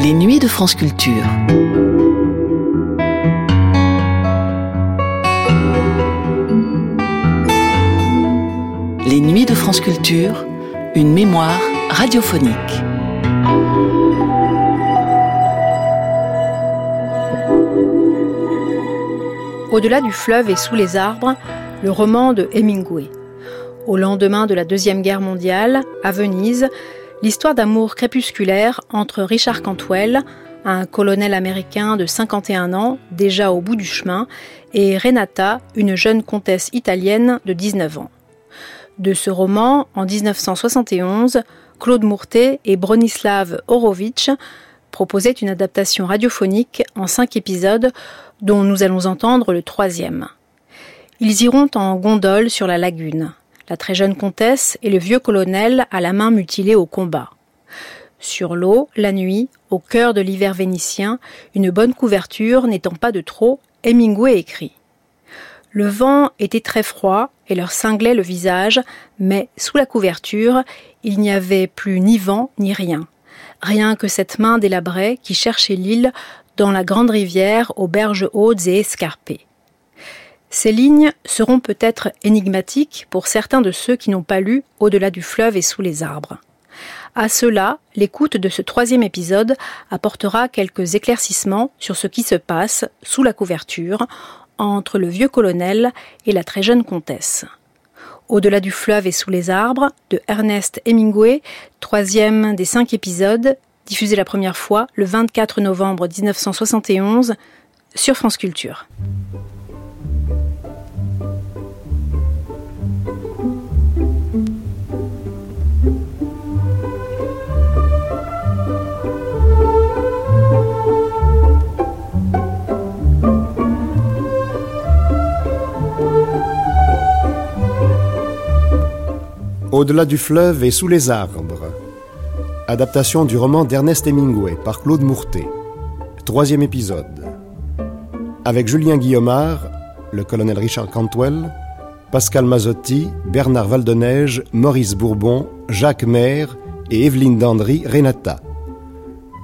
Les nuits de France Culture. Les nuits de France Culture, une mémoire radiophonique. Au-delà du fleuve et sous les arbres, le roman de Hemingway. Au lendemain de la Deuxième Guerre mondiale, à Venise, l'histoire d'amour crépusculaire entre Richard Cantwell, un colonel américain de 51 ans, déjà au bout du chemin, et Renata, une jeune comtesse italienne de 19 ans. De ce roman, en 1971, Claude Mourtet et Bronislav Horowitz proposaient une adaptation radiophonique en cinq épisodes dont nous allons entendre le troisième. Ils iront en gondole sur la lagune, la très jeune comtesse et le vieux colonel à la main mutilée au combat. Sur l'eau, la nuit, au cœur de l'hiver vénitien, une bonne couverture n'étant pas de trop, Hemingway écrit. Le vent était très froid et leur cinglait le visage, mais sous la couverture, il n'y avait plus ni vent ni rien. Rien que cette main délabrée qui cherchait l'île dans la grande rivière aux berges hautes et escarpées. Ces lignes seront peut-être énigmatiques pour certains de ceux qui n'ont pas lu Au-delà du fleuve et sous les arbres. À cela, l'écoute de ce troisième épisode apportera quelques éclaircissements sur ce qui se passe sous la couverture entre le vieux colonel et la très jeune comtesse. Au-delà du fleuve et sous les arbres, de Ernest Hemingway, troisième des cinq épisodes, diffusé la première fois le 24 novembre 1971 sur France Culture. Au-delà du fleuve et sous les arbres. Adaptation du roman d'Ernest Hemingway par Claude Mourtet. Troisième épisode. Avec Julien Guillaumard, le colonel Richard Cantwell, Pascal Mazotti, Bernard Valdeneige, Maurice Bourbon, Jacques Maire et Evelyne Dandry Renata.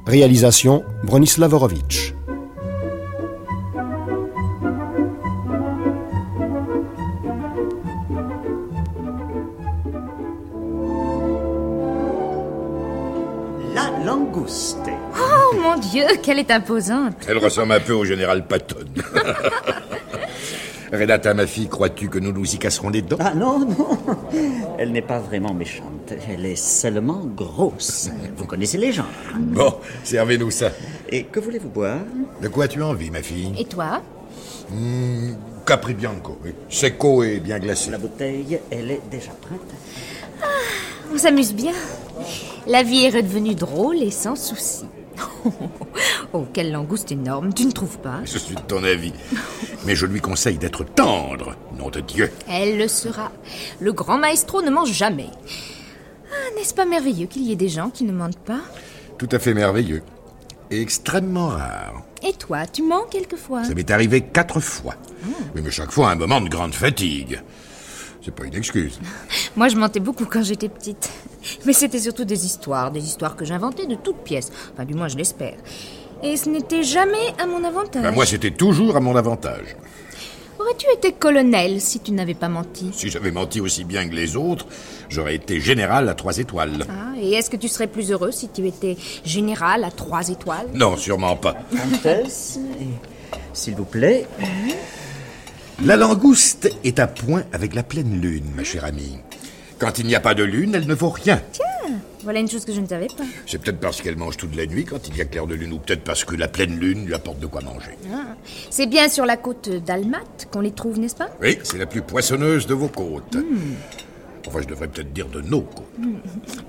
Réalisation Bronislav Horowitz. Oh mon Dieu, qu'elle est imposante. Elle ressemble un peu au général Patton. Renata, ma fille, crois-tu que nous nous y casserons les dents? Ah non, non. Elle n'est pas vraiment méchante. Elle est seulement grosse. Vous connaissez les gens. Bon, servez-nous ça. Et que voulez-vous boire? De quoi as-tu envie, ma fille? Et toi? Hmm, Capri Bianco. oui. Secco et bien glacé. La bouteille, elle est déjà prête. On s'amuse bien. La vie est redevenue drôle et sans souci. Oh, quelle langouste énorme, tu ne trouves pas? Je suis de ton avis. Mais je lui conseille d'être tendre, nom de Dieu. Elle le sera. Le grand maestro ne mange jamais. Ah, n'est-ce pas merveilleux qu'il y ait des gens qui ne mentent pas? Tout à fait merveilleux. Et extrêmement rare. Et toi, tu mens quelquefois? Ça m'est arrivé quatre fois. Oui, mais chaque fois un moment de grande fatigue. C'est pas une excuse. Moi, je mentais beaucoup quand j'étais petite. Mais c'était surtout des histoires, des histoires que j'inventais de toutes pièces. Enfin, du moins, je l'espère. Et ce n'était jamais à mon avantage. Ben, moi, c'était toujours à mon avantage. Aurais-tu été colonel si tu n'avais pas menti? Si j'avais menti aussi bien que les autres, j'aurais été général à trois étoiles. Ah, et est-ce que tu serais plus heureux si tu étais général à trois étoiles? Non, sûrement pas. Comtesse, s'il vous plaît. La langouste est à point avec la pleine lune, ma chère amie. Quand il n'y a pas de lune, elle ne vaut rien. Voilà une chose que je ne savais pas. C'est peut-être parce qu'elle mange toute la nuit quand il y a clair de lune, ou peut-être parce que la pleine lune lui apporte de quoi manger. Ah. C'est bien sur la côte d'Almat qu'on les trouve, n'est-ce pas? Oui, c'est la plus poissonneuse de vos côtes. Enfin, je devrais peut-être dire de nos côtes.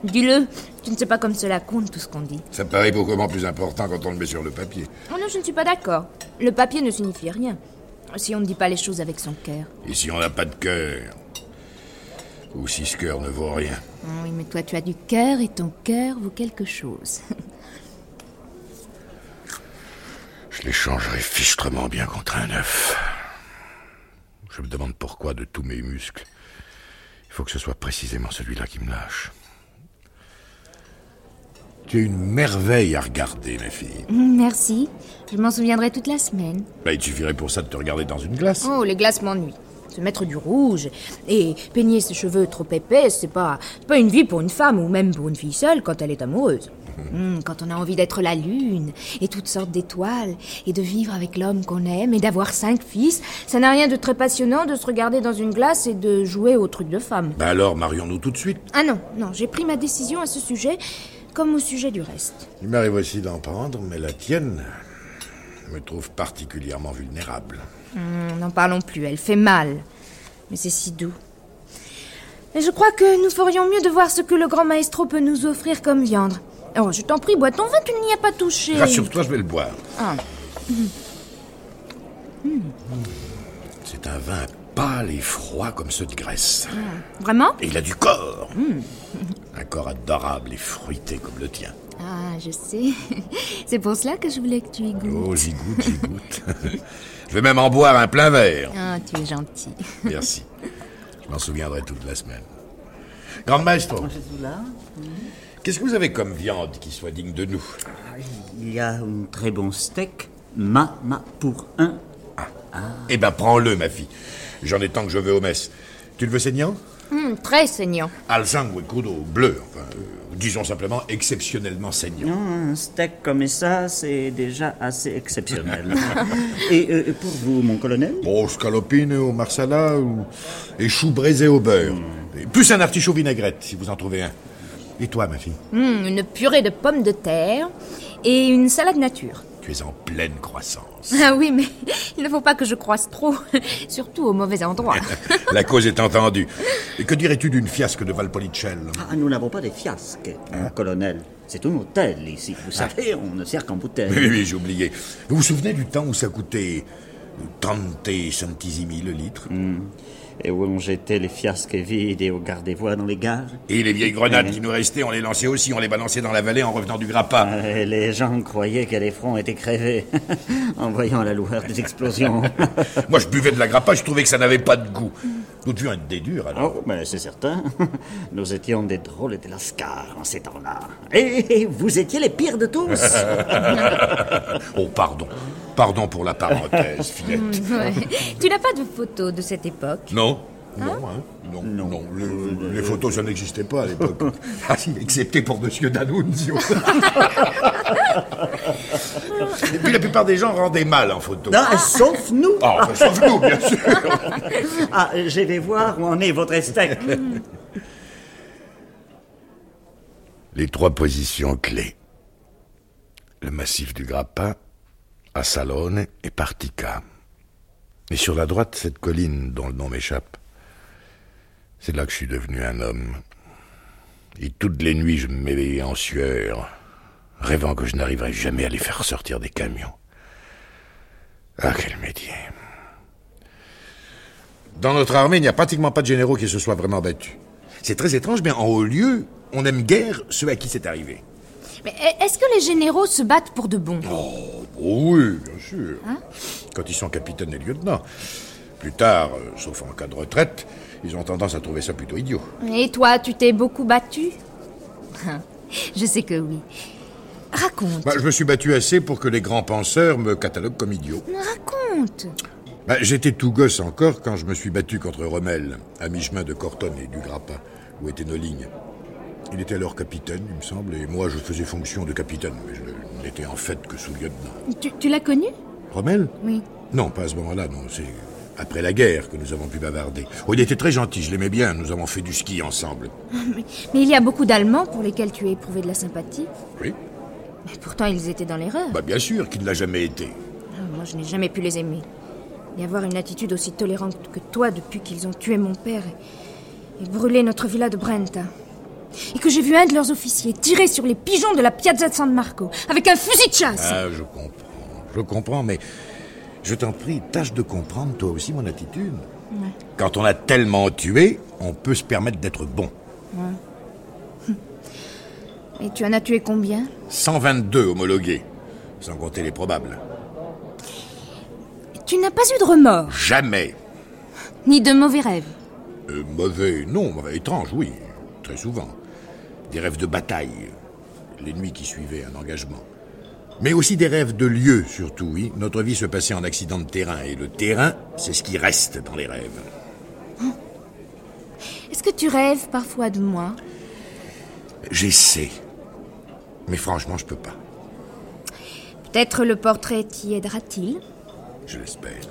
Dis-le, tu ne sais pas comme cela compte tout ce qu'on dit. Ça paraît beaucoup plus important quand on le met sur le papier. Oh non, je ne suis pas d'accord. Le papier ne signifie rien. Si on ne dit pas les choses avec son cœur. Et si on n'a pas de cœur? Ou si ce cœur ne vaut rien Oh Oui, mais toi, tu as du cœur et ton cœur vaut quelque chose. Je l'échangerai fichtrement bien contre un œuf. Je me demande pourquoi de tous mes muscles. Il faut que ce soit précisément celui-là qui me lâche. Tu es une merveille à regarder, ma fille. Merci. Je m'en souviendrai toute la semaine. Bah, il suffirait pour ça de te regarder dans une glace. Oh, les glaces m'ennuient. Se mettre du rouge et peigner ses cheveux trop épais, c'est pas, pas une vie pour une femme ou même pour une fille seule quand elle est amoureuse. Hmm, quand on a envie d'être la lune et toutes sortes d'étoiles et de vivre avec l'homme qu'on aime et d'avoir cinq fils, ça n'a rien de très passionnant de se regarder dans une glace et de jouer au truc de femme. Bah alors, marions-nous tout de suite. Ah non, non, j'ai pris ma décision à ce sujet comme au sujet du reste. Il m'arrive aussi d'en prendre, mais la tienne me trouve particulièrement vulnérable. Hmm, N'en parlons plus, elle fait mal. Mais c'est si doux. Et je crois que nous ferions mieux de voir ce que le grand maestro peut nous offrir comme viande. Oh, je t'en prie, bois ton vin, tu n'y as pas touché. Rassure-toi, je vais le boire. Ah. C'est un vin pâle et froid comme ceux de Grèce. Vraiment? Et il a du corps. Un corps adorable et fruité comme le tien. Ah, je sais. C'est pour cela que je voulais que tu y goûtes. Oh, j'y goûte, j'y goûte. je vais même en boire un plein verre. Ah, tu es gentil. Merci. Je m'en souviendrai toute la semaine. Grande maestro, qu'est-ce que vous avez comme viande qui soit digne de nous? Il y a un très bon steak, ma, ma, pour un. Eh ben, prends-le, ma fille. J'en ai tant que je vais aux messes. Tu le veux saignant? Hum, très saignant. Al sangue crudo, bleu. Enfin, euh, disons simplement exceptionnellement saignant. Non, un steak comme ça, c'est déjà assez exceptionnel. Et euh, pour vous, mon colonel? Bon, scalopine au marsala ou... et choux braisés au beurre. Et plus un artichaut vinaigrette, si vous en trouvez un. Et toi, ma fille? Hum, une purée de pommes de terre et une salade nature. Tu es en pleine croissance. Ah oui, mais il ne faut pas que je croisse trop, surtout au mauvais endroit. La cause est entendue. Et que dirais-tu d'une fiasque de Valpolicella Ah, nous n'avons pas de fiasques, mon colonel. C'est un hôtel ici. Vous savez, on ne sert qu'en bouteille. Oui, oui, j'ai oublié. Vous vous souvenez du temps où ça coûtait 30 centesimi le litre Et où on jetait les fiasques vides et au garde-voie dans les gares. Et les vieilles grenades qui nous restaient, on les lançait aussi, on les balançait dans la vallée en revenant du grappin. Euh, les gens croyaient que les fronts étaient crevés en voyant la lueur des explosions. Moi, je buvais de la grappa, je trouvais que ça n'avait pas de goût. Nous devions être des durs, alors. Oh, mais c'est certain. Nous étions des drôles de lascars en ces temps-là. Et vous étiez les pires de tous. Oh, pardon. Pardon pour la parenthèse, Fillette. Ouais. Tu n'as pas de photos de cette époque? Non non, hein non, non, le- les photos, ça n'existait pas à l'époque. Ah si, excepté pour Monsieur D'Annunzio. Et puis la plupart des gens rendaient mal en photo. Ah, sauf nous. Ah, enfin, sauf nous, bien sûr. Ah, je vais voir où en est votre steak. Les trois positions clés. Le massif du Grappin, Assalone et Partica. Et sur la droite, cette colline dont le nom m'échappe. C'est là que je suis devenu un homme. Et toutes les nuits, je m'éveillais en sueur, rêvant que je n'arriverais jamais à les faire sortir des camions. Ah, quel métier. Dans notre armée, il n'y a pratiquement pas de généraux qui se soient vraiment battus. C'est très étrange, mais en haut lieu, on aime guère ceux à qui c'est arrivé. Mais est-ce que les généraux se battent pour de bon? Oh, oui, bien sûr. Quand ils sont capitaines et lieutenants. Plus tard, euh, sauf en cas de retraite, ils ont tendance à trouver ça plutôt idiot. Et toi, tu t'es beaucoup battu Je sais que oui. Raconte. Bah, je me suis battu assez pour que les grands penseurs me cataloguent comme idiot. Raconte. Bah, J'étais tout gosse encore quand je me suis battu contre Rommel, à mi-chemin de Corton et du Grappin, où étaient nos lignes. Il était alors capitaine, il me semble, et moi je faisais fonction de capitaine, mais je n'étais en fait que sous-lieutenant. Tu, tu l'as connu? Rommel? Oui. Non, pas à ce moment-là, non. C'est après la guerre que nous avons pu bavarder. Oh, il était très gentil, je l'aimais bien. Nous avons fait du ski ensemble. Mais il y a beaucoup d'Allemands pour lesquels tu as éprouvé de la sympathie. Oui Mais pourtant, ils étaient dans l'erreur. Bah bien sûr qu'il ne l'a jamais été. Ah, Moi, je n'ai jamais pu les aimer. Et avoir une attitude aussi tolérante que toi depuis qu'ils ont tué mon père et, et brûlé notre villa de Brenta. Et que j'ai vu un de leurs officiers tirer sur les pigeons de la Piazza de San Marco avec un fusil de chasse. Ah, je comprends. Je comprends, mais je t'en prie, tâche de comprendre toi aussi mon attitude. Quand on a tellement tué, on peut se permettre d'être bon. Et tu en as tué combien? 122 homologués, sans compter les probables. Tu n'as pas eu de remords, Jamais. ni de mauvais rêves? Euh, mauvais, non, mauvais, étrange, oui, très souvent. Des rêves de bataille. les nuits qui suivaient un engagement. Mais aussi des rêves de lieu, surtout, oui. Notre vie se passait en accident de terrain, et le terrain, c'est ce qui reste dans les rêves. Est-ce que tu rêves parfois de moi? J'essaie. Mais franchement, je peux pas. Peut-être le portrait t'y aidera-t-il? Je l'espère.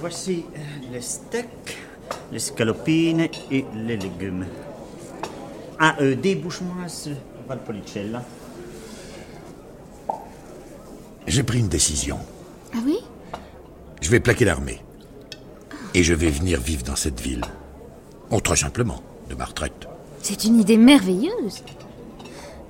Voici euh, les steaks, les scalopines et les légumes. Ah, euh, débouche-moi ce Valpolicella. J'ai pris une décision. Ah oui? Je vais plaquer l'armée. Et je vais venir vivre dans cette ville. Oh, très simplement, de ma retraite. C'est une idée merveilleuse.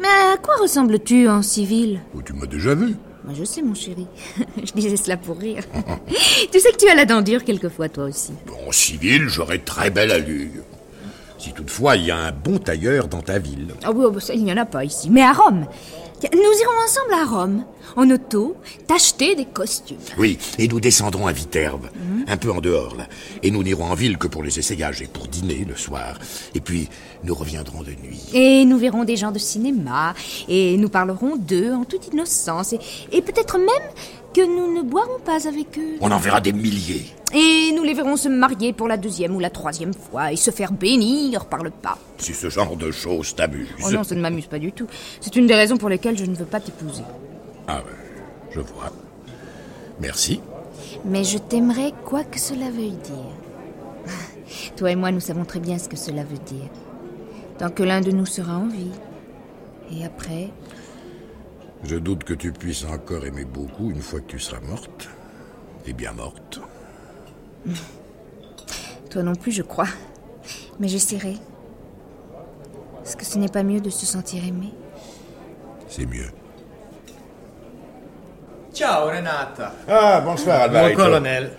Mais à quoi ressembles-tu en civil? Oh, tu m'as déjà vu. Moi, je sais, mon chéri. je disais cela pour rire. tu sais que tu as la dent dure quelquefois, toi aussi. En civil, j'aurais très belle allure. Si toutefois il y a un bon tailleur dans ta ville. Ah oui, oh, bah ça, il n'y en a pas ici. Mais à Rome. Nous irons ensemble à Rome, en auto, t'acheter des costumes. Oui, et nous descendrons à Viterbe, un peu en dehors là. Et nous n'irons en ville que pour les essayages et pour dîner le soir. Et puis nous reviendrons de nuit. Et nous verrons des gens de cinéma, et nous parlerons d'eux en toute innocence, et, et peut-être même que nous ne boirons pas avec eux. On en verra des milliers. Et nous les verrons se marier pour la deuxième ou la troisième fois, et se faire bénir par le pape. Si ce genre de choses t'amuse. Oh non, ça ne m'amuse pas du tout. C'est une des raisons pour lesquelles je ne veux pas t'épouser. Ah ouais, je vois. Merci. Mais je t'aimerais quoi que cela veuille dire. Toi et moi, nous savons très bien ce que cela veut dire. Tant que l'un de nous sera en vie. Et après, Je doute que tu puisses encore aimer beaucoup une fois que tu seras morte. Et bien morte. toi non plus, je crois. Mais j'essaierai. Est-ce que ce n'est pas mieux de se sentir aimé C'est mieux. Ciao Renata. Ah, bonsoir, Mon colonel.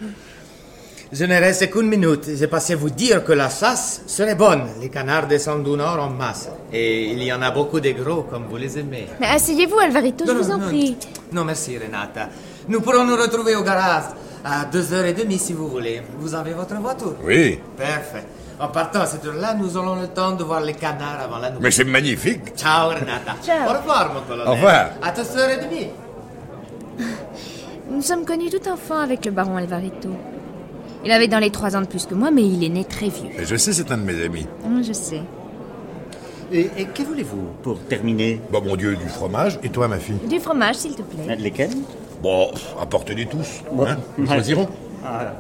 Je ne reste qu'une minute. J'ai passé vous dire que la chasse serait bonne. Les canards descendent du nord en masse. Et il y en a beaucoup de gros comme vous les aimez. Mais asseyez-vous, Alvarito, je vous en non. prie. Non, merci Renata. Nous pourrons nous retrouver au garage à deux heures et demie si vous voulez. Vous avez votre voiture? Oui, Parfait. En partant à cette heure-là, nous aurons le temps de voir les canards avant la nuit. mais c'est magnifique. Ciao Renata. Ciao. Au revoir mon colonel. Au revoir. À deux heures et demie. Nous sommes connus tout enfant avec le baron Alvarito. Il avait dans les trois ans de plus que moi, mais il est né très vieux. Et je sais, c'est un de mes amis. Hum, Je sais. Et, et que voulez-vous pour terminer? Bon, mon Dieu, du fromage. Et toi, ma fille? Du fromage, s'il te plaît. Euh, Lesquels? Bon, apportez-les tous. Hein Nous choisirons. Ah,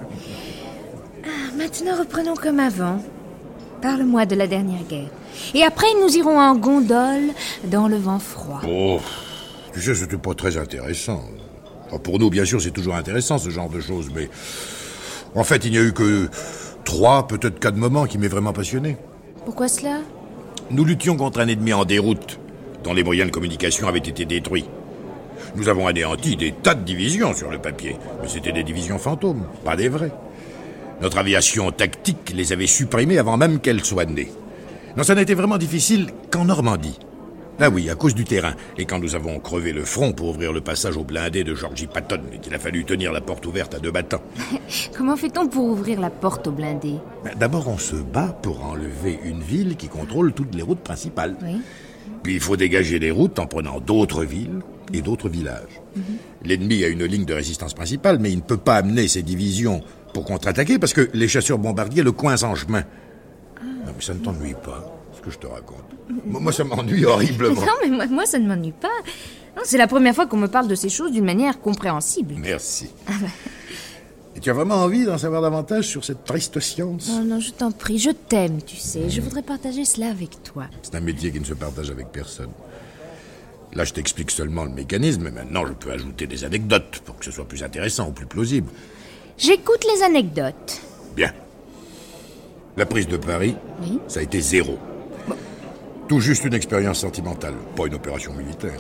Maintenant, reprenons comme avant. Parle-moi de la dernière guerre. Et après, nous irons en gondole dans le vent froid. Oh, tu sais, c'était pas très intéressant. Enfin, pour nous, bien sûr, c'est toujours intéressant, ce genre de choses, mais... En fait, il n'y a eu que trois, peut-être quatre moments qui m'aient vraiment passionné. Pourquoi cela? Nous luttions contre un ennemi en déroute, dont les moyens de communication avaient été détruits. Nous avons anéanti des tas de divisions sur le papier, mais c'était des divisions fantômes, pas des vraies. Notre aviation tactique les avait supprimées avant même qu'elles soient nées. Non, ça n'était vraiment difficile qu'en Normandie. Ah oui, à cause du terrain. Et quand nous avons crevé le front pour ouvrir le passage au blindé de Georgie Patton, et qu'il a fallu tenir la porte ouverte à deux battants. Comment fait-on pour ouvrir la porte au blindé? Ben, D'abord, on se bat pour enlever une ville qui contrôle toutes les routes principales. Oui. Puis il faut dégager les routes en prenant d'autres villes et d'autres villages. L'ennemi a une ligne de résistance principale, mais il ne peut pas amener ses divisions pour contre-attaquer parce que les chasseurs bombardiers le coincent en chemin. Non, mais ça ne t'ennuie pas, que je te raconte. Moi, ça m'ennuie horriblement. Non, mais moi, moi, ça ne m'ennuie pas. C'est la première fois qu'on me parle de ces choses d'une manière compréhensible. Merci. Et tu as vraiment envie d'en savoir davantage sur cette triste science? Non, non, je t'en prie, je t'aime, tu sais. Je voudrais partager cela avec toi. C'est un métier qui ne se partage avec personne. Là, je t'explique seulement le mécanisme, mais maintenant, je peux ajouter des anecdotes pour que ce soit plus intéressant ou plus plausible. J'écoute les anecdotes. Bien. La prise de Paris, Oui. ça a été zéro. Tout juste une expérience sentimentale, pas une opération militaire.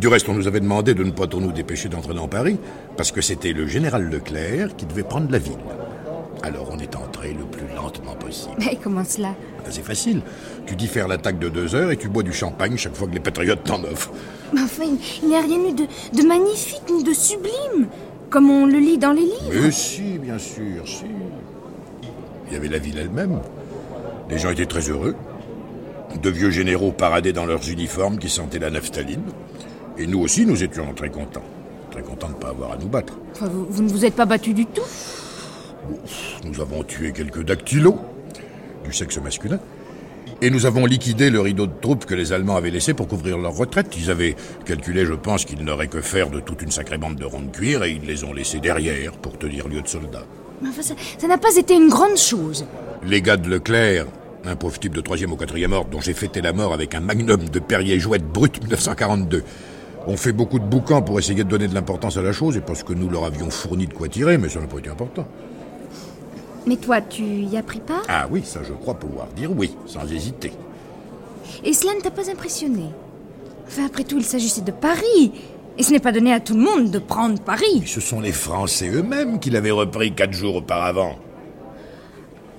Du reste, on nous avait demandé de ne pas trop nous dépêcher d'entrer dans Paris, parce que c'était le général Leclerc qui devait prendre la ville. Alors on est entré le plus lentement possible. Mais comment cela? C'est facile. Tu dis faire l'attaque de deux heures et tu bois du champagne chaque fois que les patriotes t'en offrent. Mais Enfin, il- il n'y a rien eu de, de magnifique ni de sublime, comme on le lit dans les livres. Mais si, bien sûr, si. Il y avait la ville elle-même. Les gens étaient très heureux. De vieux généraux paradaient dans leurs uniformes qui sentaient la naphtaline. Et nous aussi, nous étions très contents. Très contents de ne pas avoir à nous battre. Enfin, vous, vous ne vous êtes pas battu du tout? Nous avons tué quelques dactylos, du sexe masculin. Et nous avons liquidé le rideau de troupes que les Allemands avaient laissé pour couvrir leur retraite. Ils avaient calculé, je pense, qu'ils n'auraient que faire de toute une sacrée bande de ronds de cuir et ils les ont laissés derrière pour tenir lieu de soldats. Mais Enfin, ça n'a pas été une grande chose. Les gars de Leclerc, un pauvre type de troisième ou quatrième ordre dont j'ai fêté la mort avec un magnum de Perrier Jouette brut 1942, ont fait beaucoup de boucans pour essayer de donner de l'importance à la chose et parce que nous leur avions fourni de quoi tirer, mais ça n'a pas été important. Mais toi, tu y as pris part? Ah oui, ça je crois pouvoir dire oui, sans hésiter. Et cela ne t'a pas impressionné? Enfin, après tout, il s'agissait de Paris. Et ce n'est pas donné à tout le monde de prendre Mais Paris. ce sont les Français eux-mêmes qui l'avaient repris quatre jours auparavant.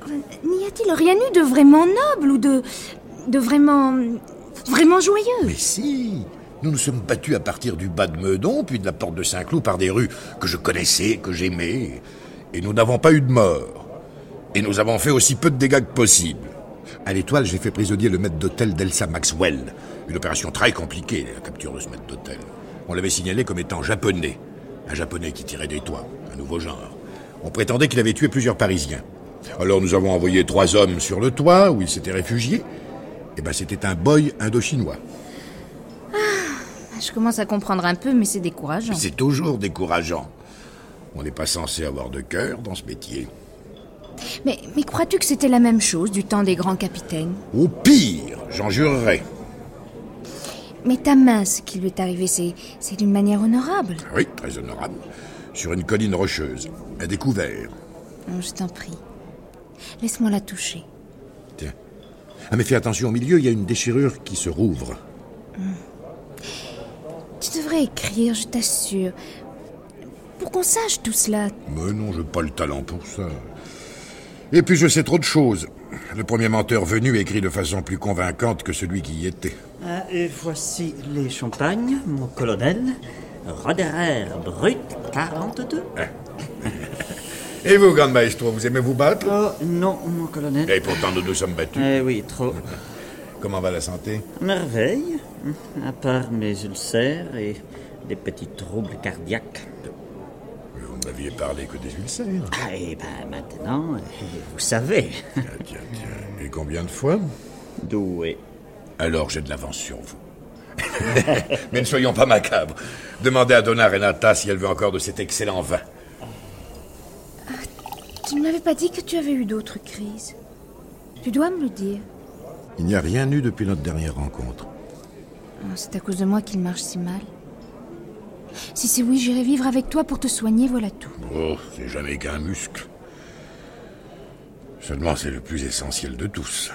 Enfin, N'y a-t-il rien eu de vraiment noble ou de. de vraiment. vraiment joyeux? Mais si Nous nous sommes battus à partir du bas de Meudon, puis de la porte de Saint-Cloud par des rues que je connaissais, que j'aimais. Et nous n'avons pas eu de mort. Et nous avons fait aussi peu de dégâts que possible. À l'étoile, j'ai fait prisonnier le maître d'hôtel d'Elsa Maxwell. Une opération très compliquée, la capture de ce maître d'hôtel. On l'avait signalé comme étant japonais. Un japonais qui tirait des toits, un nouveau genre. On prétendait qu'il avait tué plusieurs Parisiens. Alors nous avons envoyé trois hommes sur le toit, où il s'était réfugié. Et ben c'était un boy indo-chinois. Je commence à comprendre un peu, mais c'est décourageant. C'est toujours décourageant. On n'est pas censé avoir de cœur dans ce métier. Mais, mais crois-tu que c'était la même chose du temps des grands capitaines? Au pire, j'en jurerais. Mais ta main, ce qui lui est arrivé, c'est, c'est d'une manière honorable. Oui, très honorable. Sur une colline rocheuse, à découvert. Oh, je t'en prie. Laisse-moi la toucher. Tiens. Ah, mais fais attention, au milieu, il y a une déchirure qui se rouvre. Tu devrais écrire, je t'assure. Pour qu'on sache tout cela. Mais non, je n'ai pas le talent pour ça. Et puis je sais trop de choses. Le premier menteur venu écrit de façon plus convaincante que celui qui y était. Ah, et voici les champagnes, mon colonel. Roderer brut 42. Et vous, grand maestro, vous aimez vous battre? Oh non, mon colonel. Et pourtant, nous nous sommes battus. Eh oui, trop. Comment va la santé? Merveille, à part mes ulcères et des petits troubles cardiaques. Vous ne m'aviez parlé que des ulcères. Ah, et ben maintenant, eh, vous savez. Tiens, tiens, tiens. Et combien de fois? Doué. Alors j'ai de l'avance sur vous. Mais ne soyons pas macabres. Demandez à Donna Renata si elle veut encore de cet excellent vin. Pas dit que tu avais eu d'autres crises. Tu dois me le dire. Il n'y a rien eu depuis notre dernière rencontre. Oh, C'est à cause de moi qu'il marche si mal. Si c'est oui, j'irai vivre avec toi pour te soigner, voilà tout. Oh, c'est jamais qu'un muscle. Seulement, c'est le plus essentiel de tous.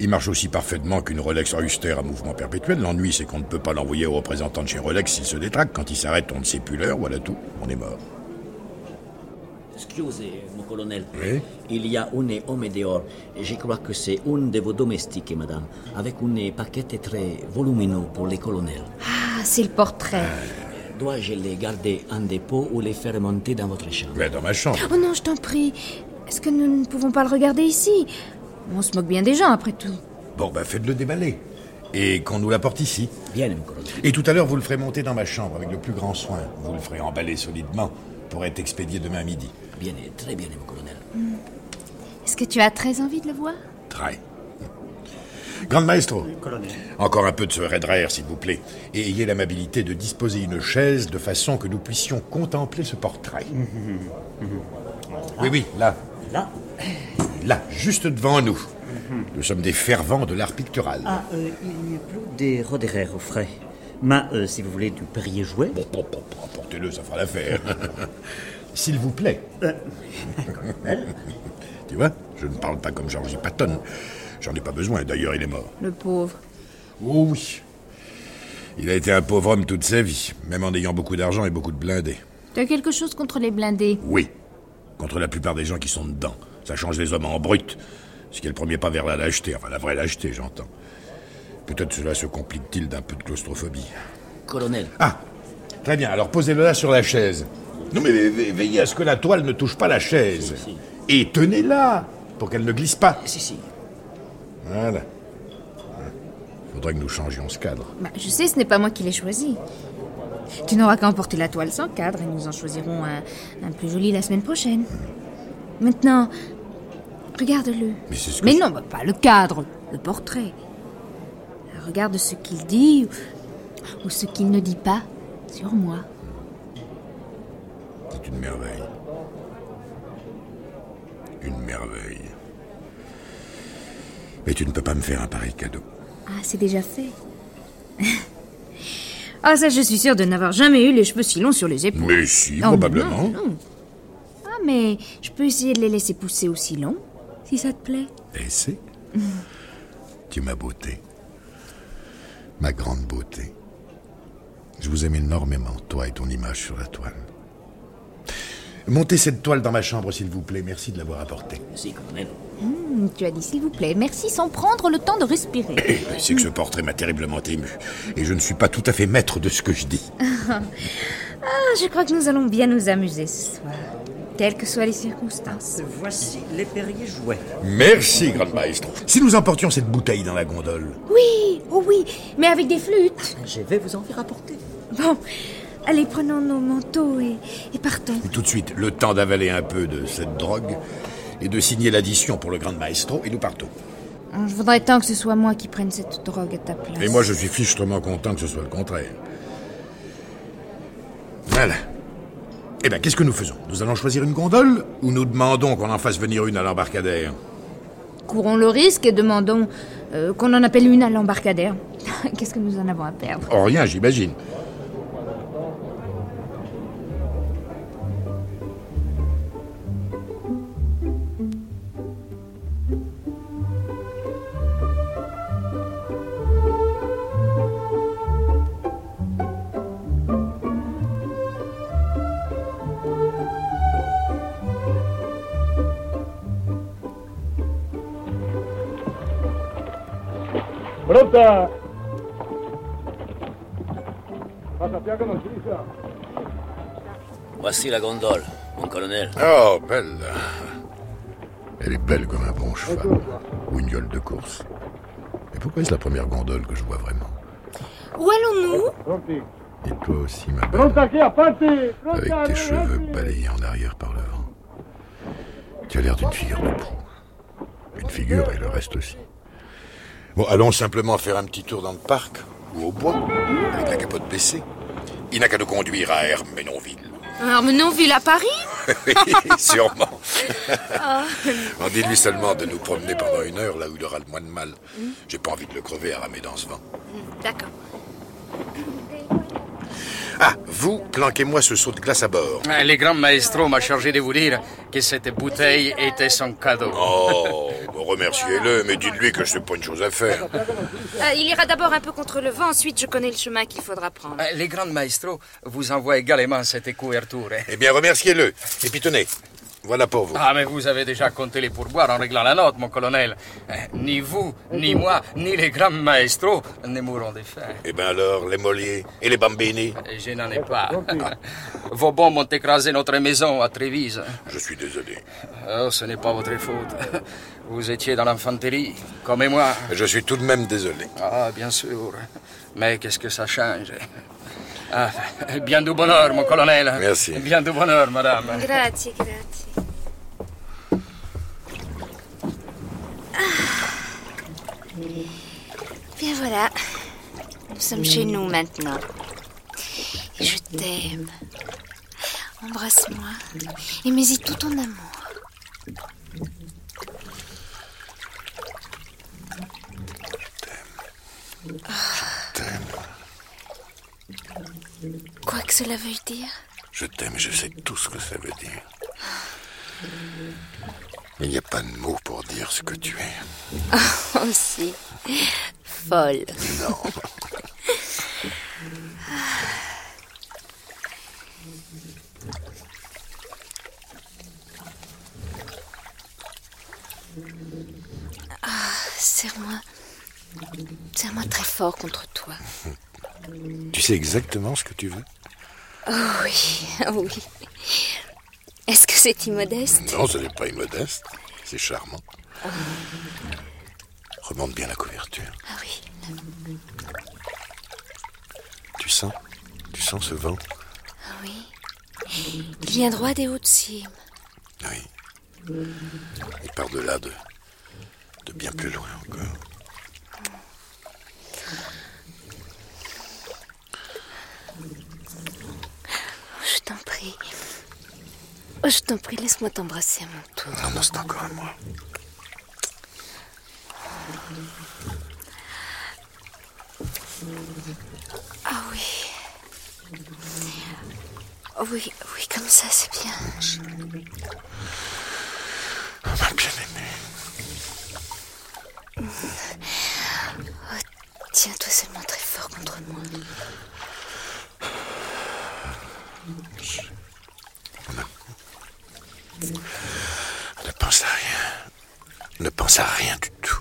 Il marche aussi parfaitement qu'une Rolex Oyster à mouvement perpétuel. L'ennui, c'est qu'on ne peut pas l'envoyer au représentant de chez Rolex s'il se détraque. Quand il s'arrête, on ne sait plus l'heure, voilà tout. On est mort. Excusez, mon colonel. Oui Il y a un homme dehors. Je crois que c'est un de vos domestiques, madame, avec une paquette très volumineux pour les colonels. Ah, c'est le portrait. Dois-je les garder en dépôt ou les faire monter dans votre chambre? Mais dans ma chambre. Oh non, je t'en prie. Est-ce que nous ne pouvons pas le regarder ici? On se moque bien des gens, après tout. Bon, ben faites-le déballer. Et qu'on nous l'apporte ici. Bien, mon colonel. Et tout à l'heure, vous le ferez monter dans ma chambre avec le plus grand soin. Vous le ferez emballer solidement pour être expédié demain midi. Bien, très bien, mon colonel. Est-ce que tu as très envie de le voir? Très. Grande maestro, Colonel. encore un peu de ce raidraire, s'il vous plaît. Et ayez l'amabilité de disposer une chaise de façon que nous puissions contempler ce portrait. Oui, oui, là. Là? Là, juste devant nous. Nous sommes des fervents de l'art pictural. Ah, euh, il n'y a plus des Roderer au frais. Mais euh, si vous voulez du Perrier jouet. Bon, bon, bon, bon, portez-le, ça fera l'affaire. S'il vous plaît. tu vois, je ne parle pas comme Georgie Patton. J'en ai pas besoin, d'ailleurs, il est mort. Le pauvre. Oh oui. Il a été un pauvre homme toute sa vie, même en ayant beaucoup d'argent et beaucoup de blindés. Tu as quelque chose contre les blindés? Oui. Contre la plupart des gens qui sont dedans. Ça change les hommes en brut. Ce qui est le premier pas vers la lâcheté. Enfin, la vraie lâcheté, j'entends. Peut-être cela se complique-t-il d'un peu de claustrophobie. Colonel, Ah Très bien, alors posez-le là sur la chaise. Non mais ve- ve- veillez à ce que la toile ne touche pas la chaise. Si, si. Et tenez-la pour qu'elle ne glisse pas. si, si. Voilà. Faudrait que nous changions ce cadre. Bah, je sais, ce n'est pas moi qui l'ai choisi. Tu n'auras qu'à emporter la toile sans cadre et nous en choisirons un, un plus joli la semaine prochaine. Maintenant, regarde-le. Mais c'est ce que Mais je- non, bah, pas le cadre, le portrait. Regarde ce qu'il dit ou, ou ce qu'il ne dit pas sur moi. C'est une merveille. Une merveille. Mais tu ne peux pas me faire un pareil cadeau. Ah, c'est déjà fait. ah, ça, je suis sûre de n'avoir jamais eu les cheveux si longs sur les épaules. Mais si, Oh, probablement. non, non. Ah, mais je peux essayer de les laisser pousser aussi longs, si ça te plaît. C'est Tu es ma beauté. Ma grande beauté. Je vous aime énormément, toi et ton image sur la toile. Montez cette toile dans ma chambre, s'il vous plaît. Merci de l'avoir apportée. Merci, colonel. Hum, tu as dit s'il vous plaît. Merci sans prendre le temps de respirer. C'est que ce portrait m'a terriblement ému. Et je ne suis pas tout à fait maître de ce que je dis. Ah, je crois que nous allons bien nous amuser ce soir. Quelles que soient les circonstances. Voici les Perrier jouets. Merci, grande maestro. Si nous emportions cette bouteille dans la gondole. Oui, oh oui, mais avec des flûtes. Je vais vous en faire apporter. Bon, allez, prenons nos manteaux et, et partons. Et tout de suite, le temps d'avaler un peu de cette drogue et de signer l'addition pour le grand maestro, et nous partons. Je voudrais tant que ce soit moi qui prenne cette drogue à ta place. Et moi, je suis fichtrement content que ce soit le contraire. Voilà. Eh bien, qu'est-ce que nous faisons? Nous allons choisir une gondole ou nous demandons qu'on en fasse venir une à l'embarcadère? Courons le risque et demandons euh, qu'on en appelle une à l'embarcadère. Qu'est-ce que nous en avons à perdre? Oh, rien, j'imagine. Pronta! Voici la gondole, mon colonel. Oh, belle. Elle est belle comme un bon cheval. Ou une gueule de course. Mais pourquoi est-ce la première gondole que je vois vraiment? Où allons-nous! Et toi aussi, ma belle. Avec tes cheveux balayés en arrière par le vent. Tu as l'air d'une figure de proue. Une figure et le reste aussi. Bon, allons simplement faire un petit tour dans le parc ou au bois, avec la capote baissée. Il n'a qu'à nous conduire à Hermenonville. Armenonville à Paris Oui, sûrement. On dit-lui seulement de nous promener pendant une heure là où il aura le moins de mal. J'ai pas envie de le crever à ramer dans ce vent. D'accord. Ah, vous, planquez-moi ce seau de glace à bord. Le grand maestro m'a chargé de vous dire que cette bouteille était son cadeau. Oh, remerciez-le, mais dites-lui que c'est pas une chose à faire. il ira d'abord un peu contre le vent, ensuite je connais le chemin qu'il faudra prendre. Euh, Le grand maestro vous envoie également cette couverture. Eh bien, remerciez-le. Et puis tenez, voilà pour vous. Ah, mais vous avez déjà compté les pourboires en réglant la note, mon colonel. Euh, Ni vous, ni moi, ni les grands maestros ne mourront de faim. Eh bien alors, les Moliers et les Bambini? Et Je n'en ai pas. Vos bombes ont écrasé notre maison à Trévise. Je suis désolé. Oh, ce n'est pas votre faute. Vous étiez dans l'infanterie, comme moi. Je suis tout de même désolé. Ah, bien sûr. Mais qu'est-ce que ça change? Ah, Bien du bonheur, mon colonel. Merci. Bien du bonheur, madame. Grazie, grazie. Bien voilà. Nous sommes chez nous maintenant. Et je t'aime. Embrasse-moi et mets-y tout ton amour. T'aime. Quoi que cela veuille dire? Je t'aime et je sais tout ce que ça veut dire. Il n'y a pas de mots pour dire ce que tu es. Aussi. Folle. Non. Serre-moi. Serre-moi très fort contre toi. Tu sais exactement ce que tu veux Oh oui, oh oui. C'est immodeste Non, ce n'est pas immodeste. C'est charmant. Remonte bien la couverture. Ah oui, Tu sens Tu sens ce vent? Oui. Il vient droit des hautes cimes. Oui. Et par-delà de, de bien plus loin encore. Je t'en prie. Oh, je t'en prie, laisse-moi t'embrasser à mon tour. Non, non, c'est encore à moi. Ah oui. Oh oui, oui, comme ça, c'est bien. Ma bien-aimée. Oh, Tiens-toi seulement très fort contre moi. Pense à rien. Ne pense à rien du tout.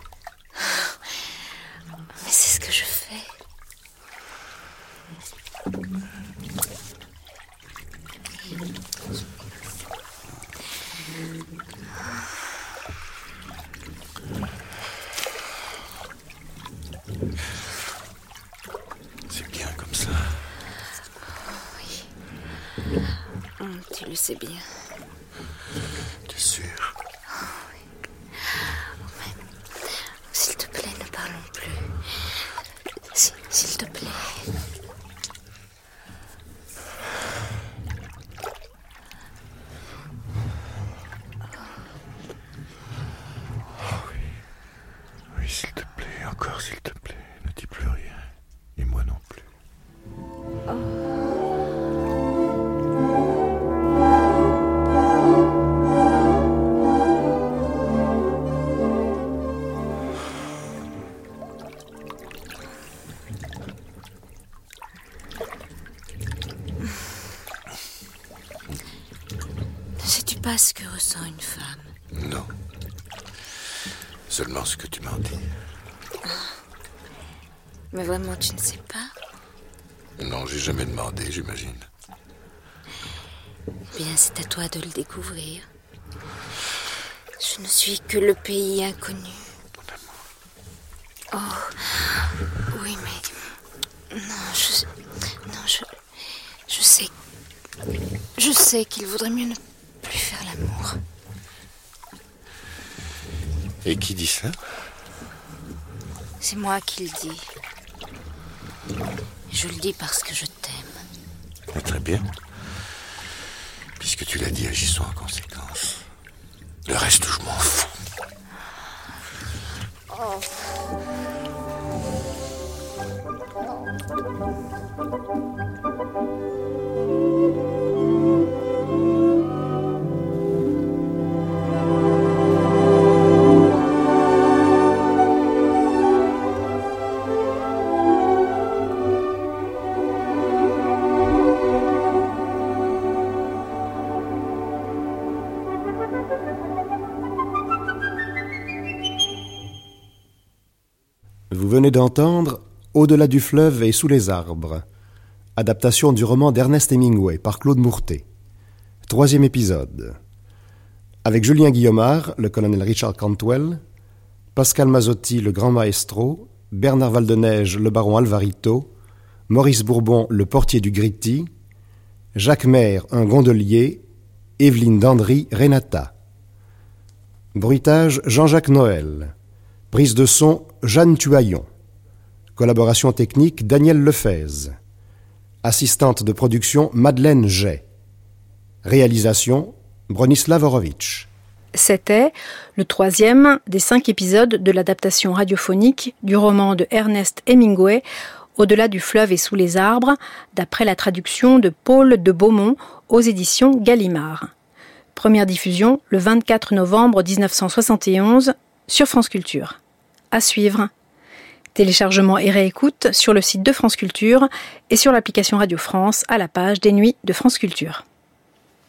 Pas ce que ressent une femme Non. Seulement ce que tu m'en dis. Mais vraiment, tu ne sais pas? Non, j'ai jamais demandé, j'imagine. Eh Bien, c'est à toi de le découvrir. Je ne suis que le pays inconnu. Oh, oui, mais non, je, non, je, je sais, je sais qu'il vaudrait mieux ne plus faire l'amour. Et qui dit ça C'est moi qui le dis. Je le dis parce que je t'aime. Ah, Très bien. Puisque tu l'as dit, agissons en conséquence. Le reste, je m'en fous. Vous venez d'entendre Au-delà du fleuve et sous les arbres, adaptation du roman d'Ernest Hemingway par Claude Mourtet. Troisième épisode. Avec Julien Guillaumard, le colonel Richard Cantwell, Pascal Mazotti, le grand maestro, Bernard Valdeneige, le baron Alvarito, Maurice Bourbon, le portier du Gritti, Jacques Maire, un gondolier, Evelyne Dandry, Renata. Bruitage Jean-Jacques Noël. Prise de son Jeanne Tuaillon. Collaboration technique Daniel Lefez. Assistante de production Madeleine Jay. Réalisation Bronislav Horowitz. C'était le troisième des cinq épisodes de l'adaptation radiophonique du roman de Ernest Hemingway Au-delà du fleuve et sous les arbres, d'après la traduction de Paul de Beaumont aux éditions Gallimard. Première diffusion le 24 novembre 1971 sur France Culture. À suivre. Téléchargement et réécoute sur le site de France Culture et sur l'application Radio France à la page des nuits de France Culture.